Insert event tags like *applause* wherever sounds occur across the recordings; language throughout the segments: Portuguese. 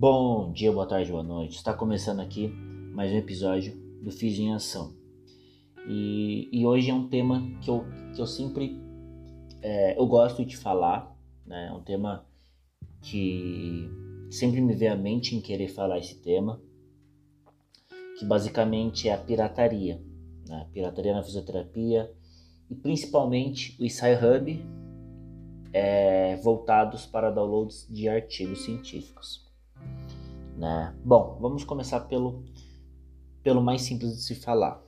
Bom dia, boa tarde, boa noite. Está começando aqui mais um episódio do Fiz em Ação. E, e, hoje é um tema que eu, que eu sempre é, eu gosto de falar, né? É um tema que sempre me vem à mente em querer falar esse tema, que basicamente é a pirataria, né? Pirataria na fisioterapia e principalmente o SciHub é, voltados para downloads de artigos científicos. Né? Bom, vamos começar pelo, pelo mais simples de se falar.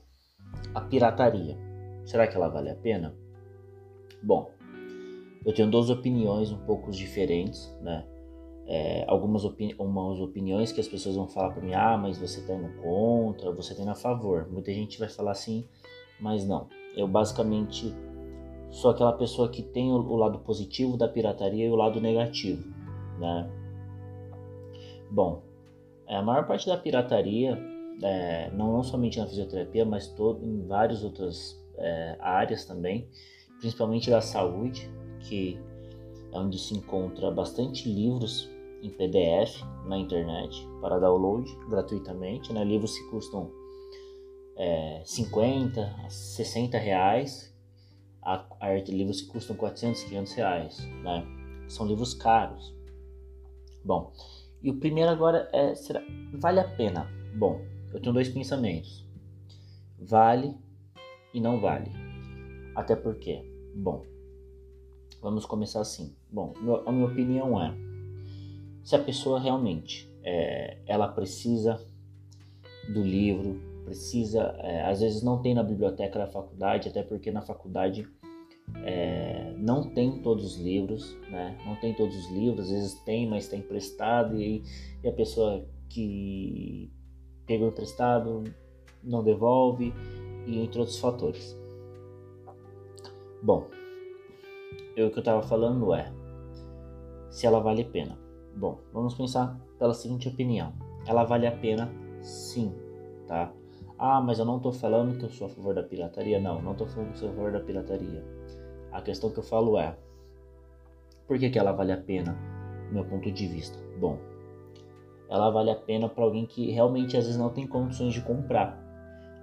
A pirataria. Será que ela vale a pena? Bom, eu tenho duas opiniões um pouco diferentes, né? É, algumas, opini algumas opiniões que as pessoas vão falar para mim, ah, mas você está indo contra, você está indo a favor. Muita gente vai falar assim, mas não. Eu basicamente sou aquela pessoa que tem o, lado positivo da pirataria e o lado negativo, né? Bom, a maior parte da pirataria, é, não, não, somente na fisioterapia, mas todo, em várias outras é, áreas também, principalmente da saúde, que é onde se encontra bastante livros em PDF na internet para download gratuitamente, né? livros que custam é, 50 a 60 reais, a, a livros que custam 400, 500 reais, né? São livros caros. Bom, e o primeiro agora é: será, vale a pena? Bom, eu tenho dois pensamentos: vale e não vale. Até porque, bom, vamos começar assim. Bom, a minha opinião é: se a pessoa realmente é, ela precisa do livro, precisa, é, às vezes não tem na biblioteca da faculdade, até porque na faculdade é, não tem todos os livros, né? Não tem todos os livros, às vezes tem, mas está emprestado e, e a pessoa que pegou emprestado não devolve e entre outros fatores. Bom, eu, o que eu estava falando é se ela vale a pena. Bom, vamos pensar pela seguinte opinião: ela vale a pena, sim, tá? Ah, mas eu não estou falando que eu sou a favor da pirataria. Não, não estou falando que eu sou a favor da pirataria a questão que eu falo é: por que, que ela vale a pena, do meu ponto de vista? Bom, ela vale a pena para alguém que realmente às vezes não tem condições de comprar.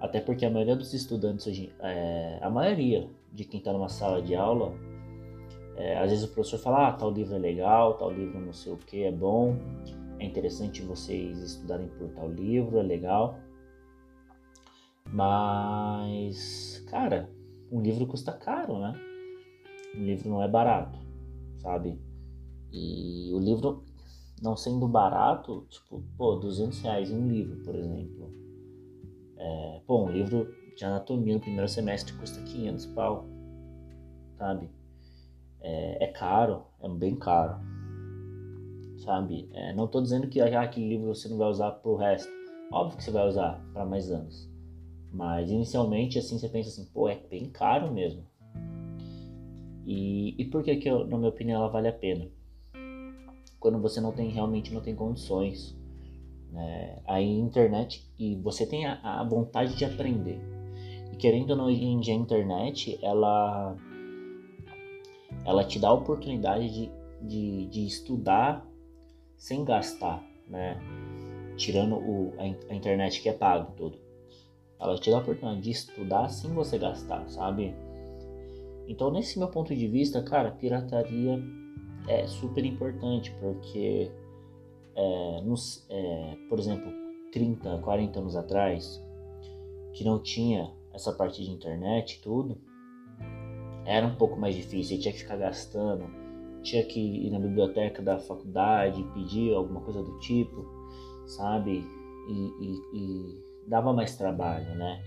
Até porque a maioria dos estudantes hoje, é, a maioria de quem está numa sala de aula, é, às vezes o professor fala, ah, tal livro é legal, tal livro não sei o que é bom, é interessante vocês estudarem por tal livro, é legal. Mas, cara, um livro custa caro, né? Um livro não é barato, sabe? E o livro não sendo barato, tipo, pô, 200 reais em um livro, por exemplo. É, pô, um livro de anatomia no primeiro semestre custa 500 pau, sabe? É, é caro, é bem caro, sabe? É, não tô dizendo que ah, aquele livro você não vai usar pro resto. Óbvio que você vai usar para mais anos. Mas inicialmente, assim, você pensa assim, pô, é bem caro mesmo. E, e por que, que eu, na minha opinião, ela vale a pena? Quando você não tem realmente não tem condições. Né? Internet e você tem a, a vontade de aprender. E querendo ou não, hoje em dia a internet, ela, ela te dá a oportunidade de, de, de estudar sem gastar, né? Tirando o, a, a internet que é pago todo. Ela te dá a oportunidade de estudar sem você gastar, sabe? Então, nesse meu ponto de vista, cara, pirataria é super importante porque, é, nos, é, por exemplo, 30, 40 anos atrás, que não tinha essa parte de internet e tudo, era um pouco mais difícil, tinha que ficar gastando, tinha que ir na biblioteca da faculdade, pedir alguma coisa do tipo, sabe? E, e, e dava mais trabalho, né?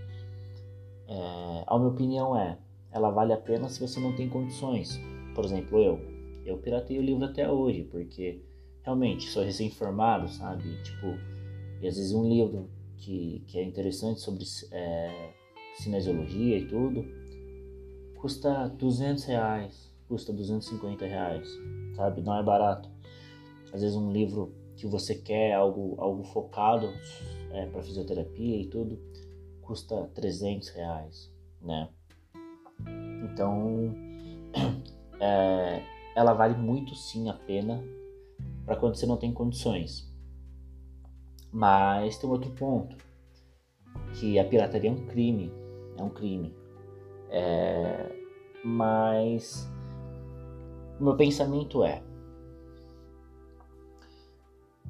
É, a minha opinião é, ela vale a pena se você não tem condições. Por exemplo, eu. Eu piratei o livro até hoje, porque realmente sou recém-formado, sabe? Tipo, e às vezes um livro que, que é interessante sobre é, cinesiologia e tudo, custa 200 reais, custa 250 reais, sabe? Não é barato. Às vezes um livro que você quer, algo, algo focado é, para fisioterapia e tudo, custa 300 reais, né? Então, *clears throat* é, ela vale muito sim a pena para quando você não tem condições. Mas tem outro ponto, que a pirataria é um crime, é um crime. É, mas o meu pensamento é,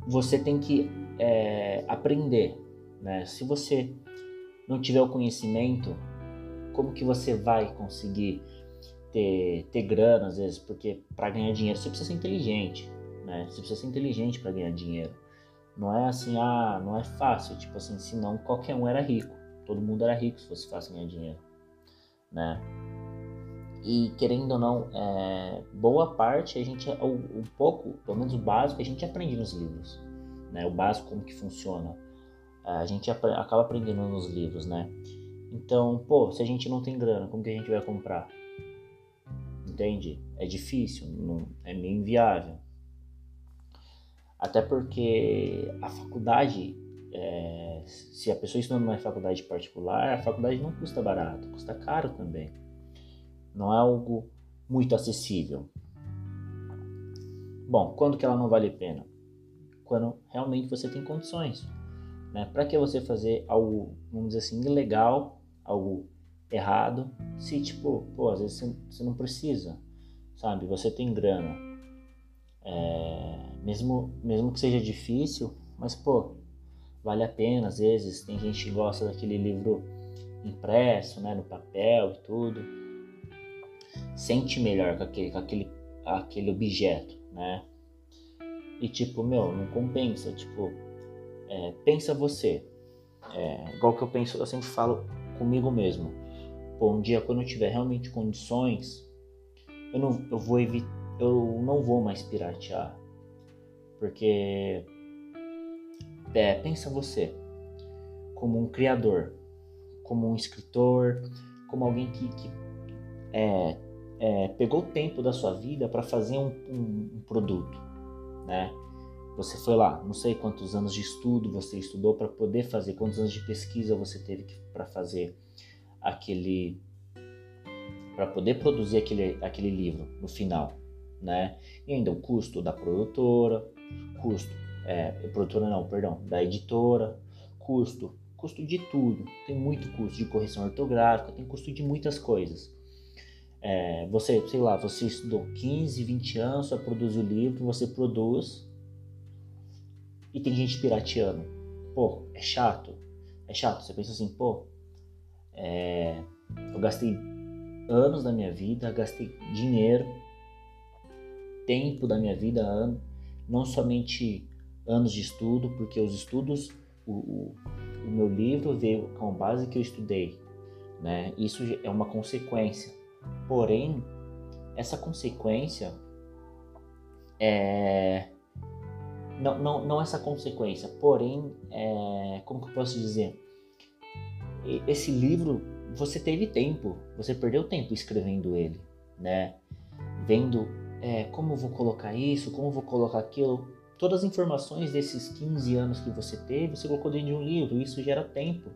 você tem que é, aprender, né? Se você não tiver o conhecimento, como que você vai conseguir ter, ter grana às vezes? Porque para ganhar dinheiro você precisa ser inteligente, né? Você precisa ser inteligente para ganhar dinheiro. Não é assim, ah, não é fácil, tipo assim, senão qualquer um era rico. Todo mundo era rico se fosse fácil ganhar dinheiro, né? E querendo ou não, é, boa parte a gente, o, pouco, pelo menos o básico, a gente aprende nos livros, né? O básico como que funciona, a gente acaba aprendendo nos livros, né? Então, pô, se a gente não tem grana, como que a gente vai comprar? Entende? É difícil, não, é meio inviável. Até porque a faculdade, é, se a pessoa estuda numa faculdade particular, a faculdade não custa barato, custa caro também. Não é algo muito acessível. Bom, quando que ela não vale a pena? Quando realmente você tem condições. Né? Para que você fazer algo, vamos dizer assim, ilegal, algo errado, se tipo, pô, às vezes você não precisa, sabe? Você tem grana. É, mesmo, mesmo que seja difícil, mas pô, vale a pena às vezes. Tem gente que gosta daquele livro impresso, né, no papel e tudo. Sente melhor com aquele, com aquele, aquele objeto, né? E tipo, meu, não compensa, tipo, é, pensa você. É, igual que eu penso, eu sempre falo comigo mesmo. Pô, um dia quando eu tiver realmente condições, eu não, eu vou evitar, eu não vou mais piratear. Porque é, pensa você como um criador, como um escritor, como alguém que, que é, é, pegou o tempo da sua vida para fazer um, um, um produto, né? Você foi lá, não sei quantos anos de estudo você estudou para poder fazer, quantos anos de pesquisa você teve para fazer aquele para poder produzir aquele, aquele livro no final, né? E ainda o custo da produtora, custo, é, produtora não, perdão, da editora, custo, custo de tudo. Tem muito custo de correção ortográfica, tem custo de muitas coisas. É, você, sei lá, você estudou 15, 20 anos para produzir o livro, você produz e tem gente pirateando. Pô, é chato. É chato. Você pensa assim, pô, é, eu gastei anos da minha vida, gastei dinheiro, tempo da minha vida, ano, não somente anos de estudo, porque os estudos, o, o, o meu livro veio com base que eu estudei, né? Isso é uma consequência. Porém, essa consequência é não, não, não essa consequência, porém, é, como que eu posso dizer? Esse livro, você teve tempo, você perdeu tempo escrevendo ele, né? Vendo é, como vou colocar isso, como vou colocar aquilo. Todas as informações desses 15 anos que você teve, você colocou dentro de um livro, isso gera tempo.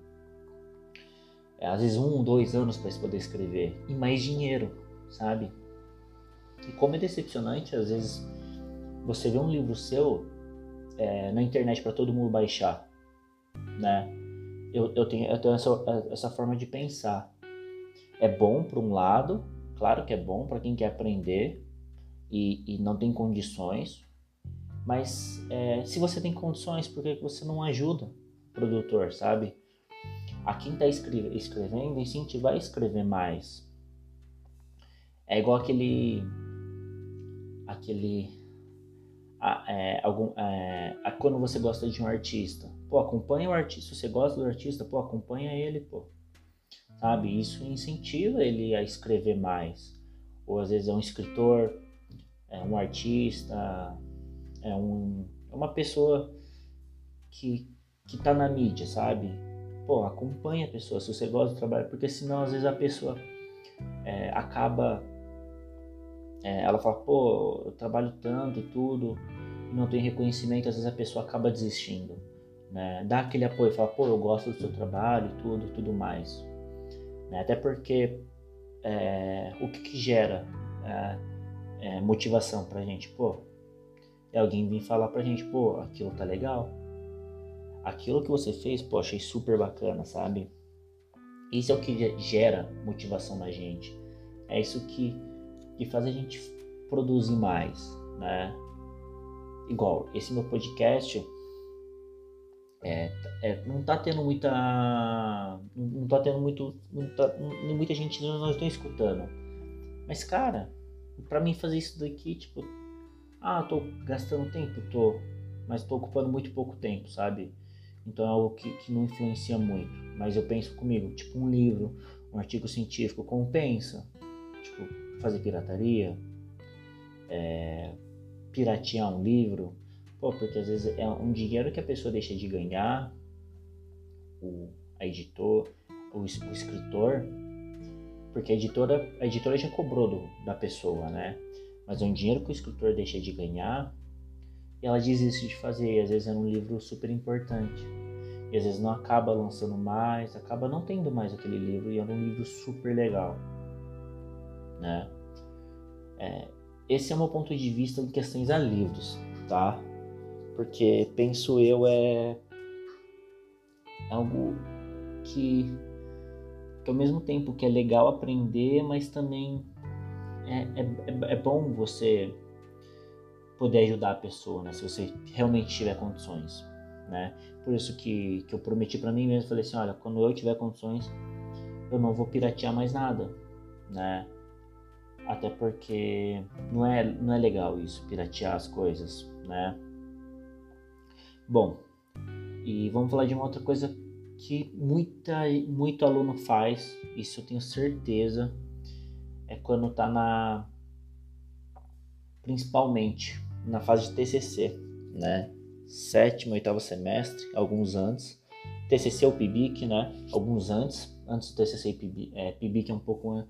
É, às vezes um, dois anos para você poder escrever. E mais dinheiro, sabe? E como é decepcionante, às vezes, você vê um livro seu é, na internet para todo mundo baixar, né? Eu, eu tenho, eu tenho essa, essa forma de pensar. É bom por um lado, claro que é bom para quem quer aprender e, e, não tem condições, mas é, se você tem condições, por que você não ajuda o produtor, sabe? A quem está escreve, escrevendo, incentivar a escrever mais. É igual aquele aquele é, algum, é, quando você gosta de um artista. Pô, acompanha o artista. Se você gosta do artista, pô, acompanha ele, pô. Sabe? Isso incentiva ele a escrever mais. Ou às vezes é um escritor, é um artista, é, um, é uma pessoa que, que tá na mídia, sabe? Pô, acompanha a pessoa se você gosta do trabalho, porque senão às vezes a pessoa é, acaba é, ela fala, pô, eu trabalho tanto e tudo, não tem reconhecimento, às vezes a pessoa acaba desistindo. Né? Dá aquele apoio, fala, pô, eu gosto do seu trabalho e tudo, tudo mais. Né? Até porque é, o que, que gera é, é, motivação pra gente? Pô, é alguém vir falar pra gente, pô, aquilo tá legal. aquilo que você fez, pô, achei super bacana, sabe? Isso é o que gera motivação na gente. É isso que, que faz a gente produzir mais, né? Igual, esse meu podcast é, é, não tá tendo muita. Não tá tendo muito. Não tá, muita gente não estão escutando. Mas, cara, para mim fazer isso daqui, tipo. Ah, tô gastando tempo? Tô. Mas tô ocupando muito pouco tempo, sabe? Então é algo que, que não influencia muito. Mas eu penso comigo, tipo um livro, um artigo científico, compensa. Tipo, fazer pirataria, é, piratear um livro, Pô, porque às vezes é um dinheiro que a pessoa deixa de ganhar, o a editor, o, o escritor, porque a editora, a editora já cobrou do, da pessoa, né? Mas é um dinheiro que o escritor deixa de ganhar e ela desiste de fazer. E às vezes é um livro super importante. E às vezes não acaba lançando mais, acaba não tendo mais aquele livro e é um livro super legal, né? É, esse é o meu ponto de vista em questões a livros, tá? porque penso eu é algo que, que ao mesmo tempo que é legal aprender, mas também é, é, é bom você poder ajudar a pessoa, né? Se você realmente tiver condições, né? Por isso que, que eu prometi para mim mesmo, falei assim, olha, quando eu tiver condições, eu não vou piratear mais nada, né? Até porque não é, não é legal isso, piratear as coisas, né? Bom, e vamos falar de uma outra coisa que muita, muito aluno faz, isso eu tenho certeza, é quando está na. principalmente na fase de TCC, né? Sétimo, oitavo semestre, alguns antes. TCC ou PIBIC, né? Alguns antes, antes do TCC e PIBIC. É, PIBIC é um pouco.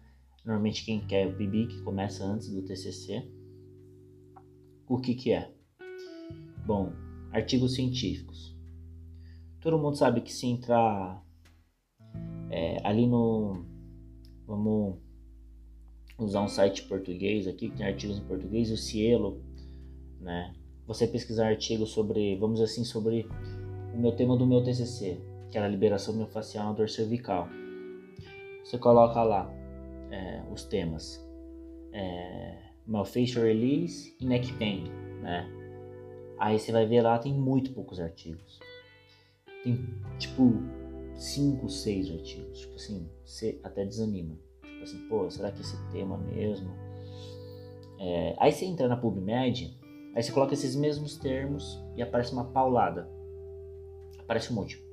Normalmente quem quer o PIBIC começa antes do TCC. O que que é? Bom, artigos científicos. Todo mundo sabe que se entrar é, ali no. Vamos usar um site português aqui que tem artigos em português, o Cielo, né? Você pesquisar artigos sobre, vamos assim, sobre o meu tema do meu TCC, que era a liberação miofascial na dor cervical. Você coloca lá é, os temas, é, myofascial release e neck pain, né? Aí você vai ver lá, tem muito poucos artigos. Tem tipo 5, 6 artigos. Tipo assim, você até desanima. Tipo assim, pô, será que esse tema mesmo? É... Aí você entra na PubMed, aí você coloca esses mesmos termos e aparece uma paulada. Aparece um monte.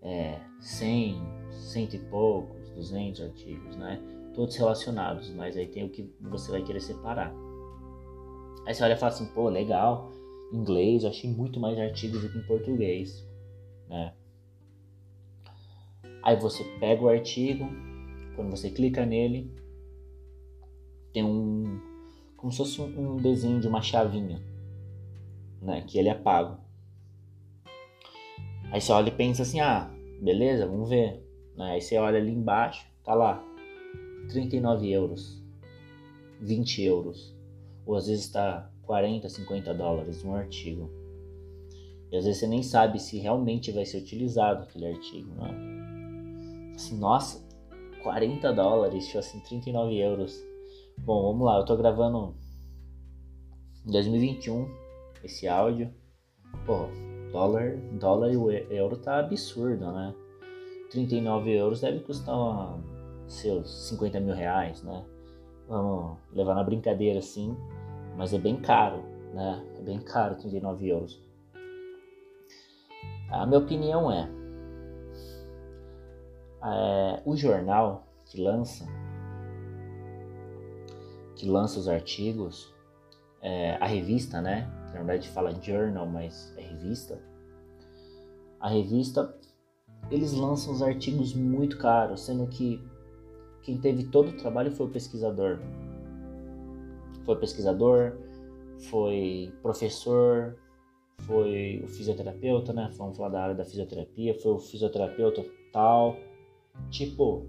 É, 100, cento e poucos, 200 artigos, né? Todos relacionados, mas aí tem o que você vai querer separar. Aí você olha e fala assim, pô, legal, inglês, eu achei muito mais artigos do que em português, né? Aí você pega o artigo, quando você clica nele, tem um como se fosse um, desenho de uma chavinha, né? Que ele é pago. Aí você olha e pensa assim, ah, beleza, vamos ver. Né? Aí você olha ali embaixo, tá lá, 39 euros, 20 euros, ou às vezes está 40, 50 dólares um artigo. E às vezes você nem sabe se realmente vai ser utilizado aquele artigo, né? Assim, nossa, 40 dólares, tipo assim, 39 euros. Bom, vamos lá, eu tô gravando em 2021 esse áudio. Pô, dólar, dólar e euro tá absurdo, né? 39 euros deve custar seus 50 mil reais, né? Vamos levar na brincadeira assim mas é bem caro, né? É bem caro, 39 euros. A minha opinião é, é o jornal que lança que lança os artigos, é, a revista, né? Na verdade fala journal, mas é revista. A revista, eles lançam os artigos muito caros, sendo que quem teve todo o trabalho foi o pesquisador foi pesquisador, foi professor, foi o fisioterapeuta, né? Vamos falar da área da fisioterapia, foi o fisioterapeuta tal. Tipo,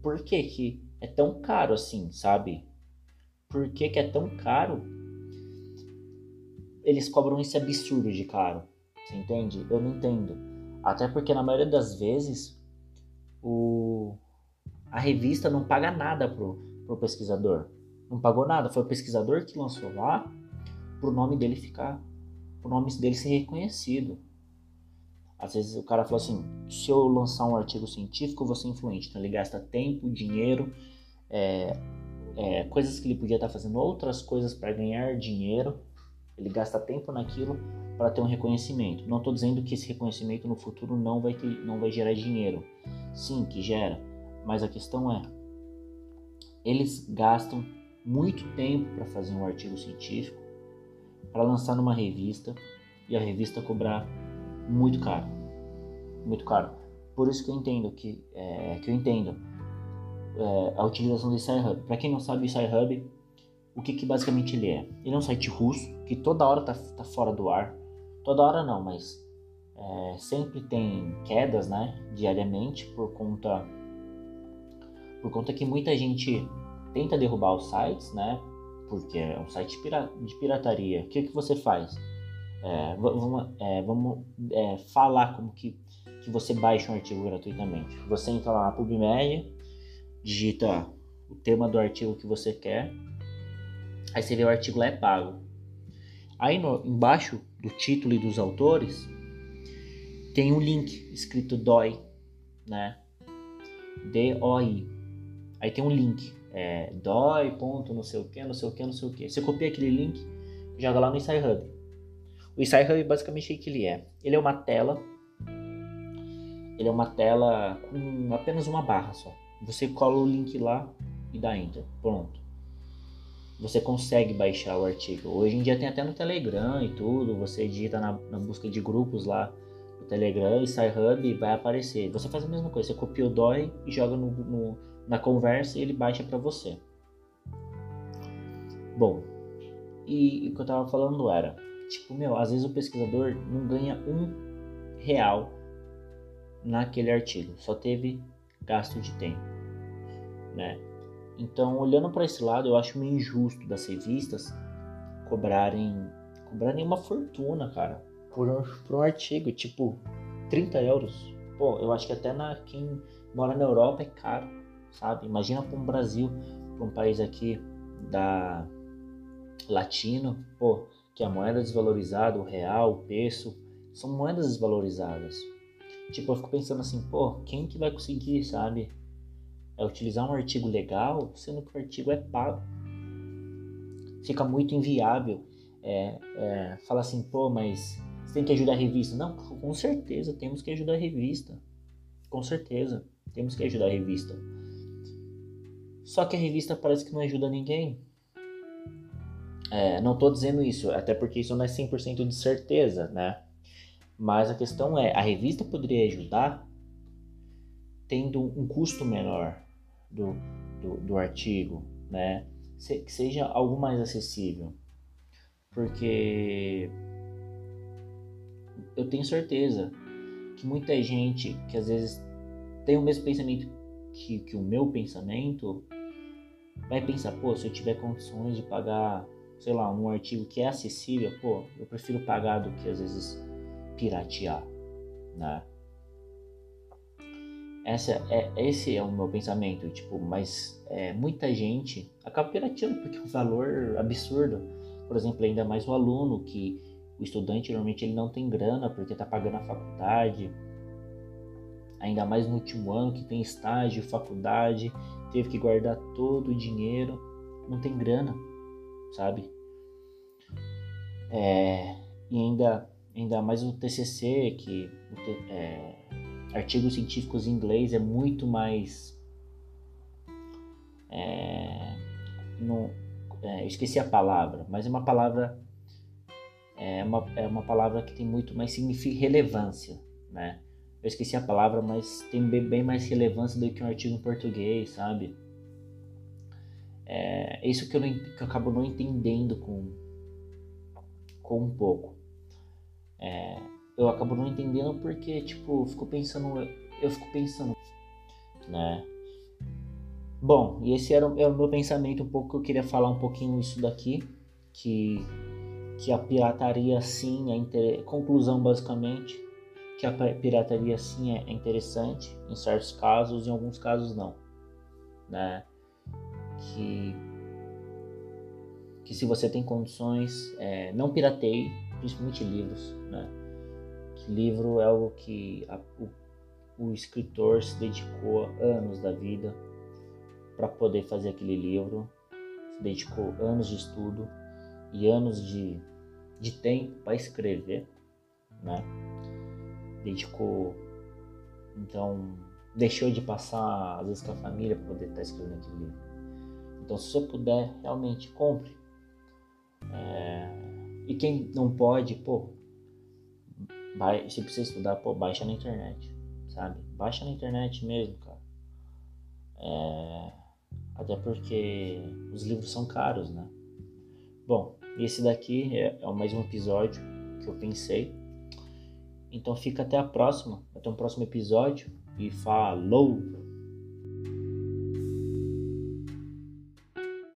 por que que é tão caro assim, sabe? Por que que é tão caro? Eles cobram esse absurdo de caro, Você entende? Eu não entendo. Até porque na maioria das vezes o a revista não paga nada pro, pro pesquisador. Não pagou nada. Foi o pesquisador que lançou lá pro nome dele ficar. Pro nome dele ser reconhecido. Às vezes o cara fala assim: se eu lançar um artigo científico, eu vou ser influente. Então ele gasta tempo, dinheiro, é, é, coisas que ele podia estar fazendo outras coisas para ganhar dinheiro. Ele gasta tempo naquilo para ter um reconhecimento. Não estou dizendo que esse reconhecimento no futuro não vai, ter, não vai gerar dinheiro. Sim, que gera. Mas a questão é, eles gastam muito tempo para fazer um artigo científico, para lançar numa revista e a revista cobrar muito caro, muito caro. Por isso que eu entendo que, é, que eu entendo é, a utilização do SciHub. Para quem não sabe, o SciHub, o que, que basicamente ele é? Ele é um site russo que toda hora tá, tá fora do ar. Toda hora não, mas é, sempre tem quedas, né? Diariamente por conta por conta que muita gente tenta derrubar os sites, né? Porque é um site de pirataria. O que, que você faz? É, vamos, é, vamos é, falar como que, que você baixa um artigo gratuitamente. Você entra lá na PubMed, digita o tema do artigo que você quer, aí você vê o artigo lá é pago. Aí no, embaixo do título e dos autores tem um link escrito DOI, né? D-O-I. Aí tem um link, é, dói, ponto, não sei o que, não sei o que, não sei o que. Você copia aquele link, joga lá no Hub. O Hub basicamente o que ele é? Ele é uma tela, ele é uma tela com apenas uma barra só. Você cola o link lá e dá enter. Pronto. Você consegue baixar o artigo. Hoje em dia tem até no Telegram e tudo. Você digita na, na busca de grupos lá no Telegram e SciHub e vai aparecer. Você faz a mesma coisa. Você copia o DOI e joga no, no, na conversa e ele baixa para você. Bom, e, e o que eu tava falando era, tipo, meu, às vezes o pesquisador não ganha um real naquele artigo. Só teve gasto de tempo, né? Então, olhando para esse lado, eu acho meio injusto das revistas cobrarem, cobrarem uma fortuna, cara, por um, por um artigo, tipo 30 euros. Pô, eu acho que até na quem mora na Europa é caro, sabe? Imagina para um Brasil, para um país aqui da latino, pô, que a moeda é desvalorizada, o real, o peso, são moedas desvalorizadas. Tipo, eu fico pensando assim, pô, quem que vai conseguir, sabe? É utilizar um artigo legal, sendo que o artigo é pago. Fica muito inviável. É, é, fala assim, pô, mas você tem que ajudar a revista. Não, com certeza, temos que ajudar a revista. Com certeza, temos que ajudar a revista. Só que a revista parece que não ajuda ninguém. É, não estou dizendo isso, até porque isso não é 100% de certeza, né? Mas a questão é, a revista poderia ajudar tendo um custo menor do, do, do artigo, né? Se, que seja algo mais acessível. Porque eu tenho certeza que muita gente que às vezes tem o mesmo pensamento que, que o meu pensamento vai pensar, pô, se eu tiver condições de pagar, sei lá, um artigo que é acessível, pô, eu prefiro pagar do que às vezes piratear, né? Essa é, esse é o meu pensamento, tipo, mas é, muita gente acaba pirateando porque é um valor absurdo. Por exemplo, ainda mais o aluno, que o estudante normalmente ele não tem grana porque está pagando a faculdade, ainda mais no último ano que tem estágio, faculdade, teve que guardar todo o dinheiro, não tem grana, sabe? É, e ainda ainda mais o TCC, que é, artigos científicos em inglês é muito mais. É, no, é, esqueci a palavra, mas é uma palavra é uma, é uma palavra que tem muito mais relevância, né? Eu esqueci a palavra, mas tem bem, bem mais relevância do que um artigo em português, sabe? É isso que eu, não, que eu acabo não entendendo com, com um pouco. É, eu acabo não entendendo porque, tipo, fico pensando, eu fico pensando, né? Bom, e esse era, era o meu pensamento um pouco eu queria falar um pouquinho isso daqui, que, que a pirataria sim é inter... conclusão basicamente que a pirataria sim é interessante em certos casos, em alguns casos não, né? Que que se você tem condições, é, não pirateie, principalmente livros, né? Livro é algo que a, o, o escritor se dedicou anos da vida para poder fazer aquele livro, se dedicou anos de estudo e anos de, de tempo para escrever, né? dedicou, então deixou de passar às vezes com a família para poder estar tá escrevendo aquele livro. Então, se você puder, realmente compre. É... E quem não pode, pô, vai, se precisa estudar, pô, baixa na internet, sabe? Baixa na internet mesmo, cara. É... Até porque os livros são caros, né? Bom, esse daqui é, é mais um episódio que eu pensei então fica até a próxima, até um próximo episódio e falou!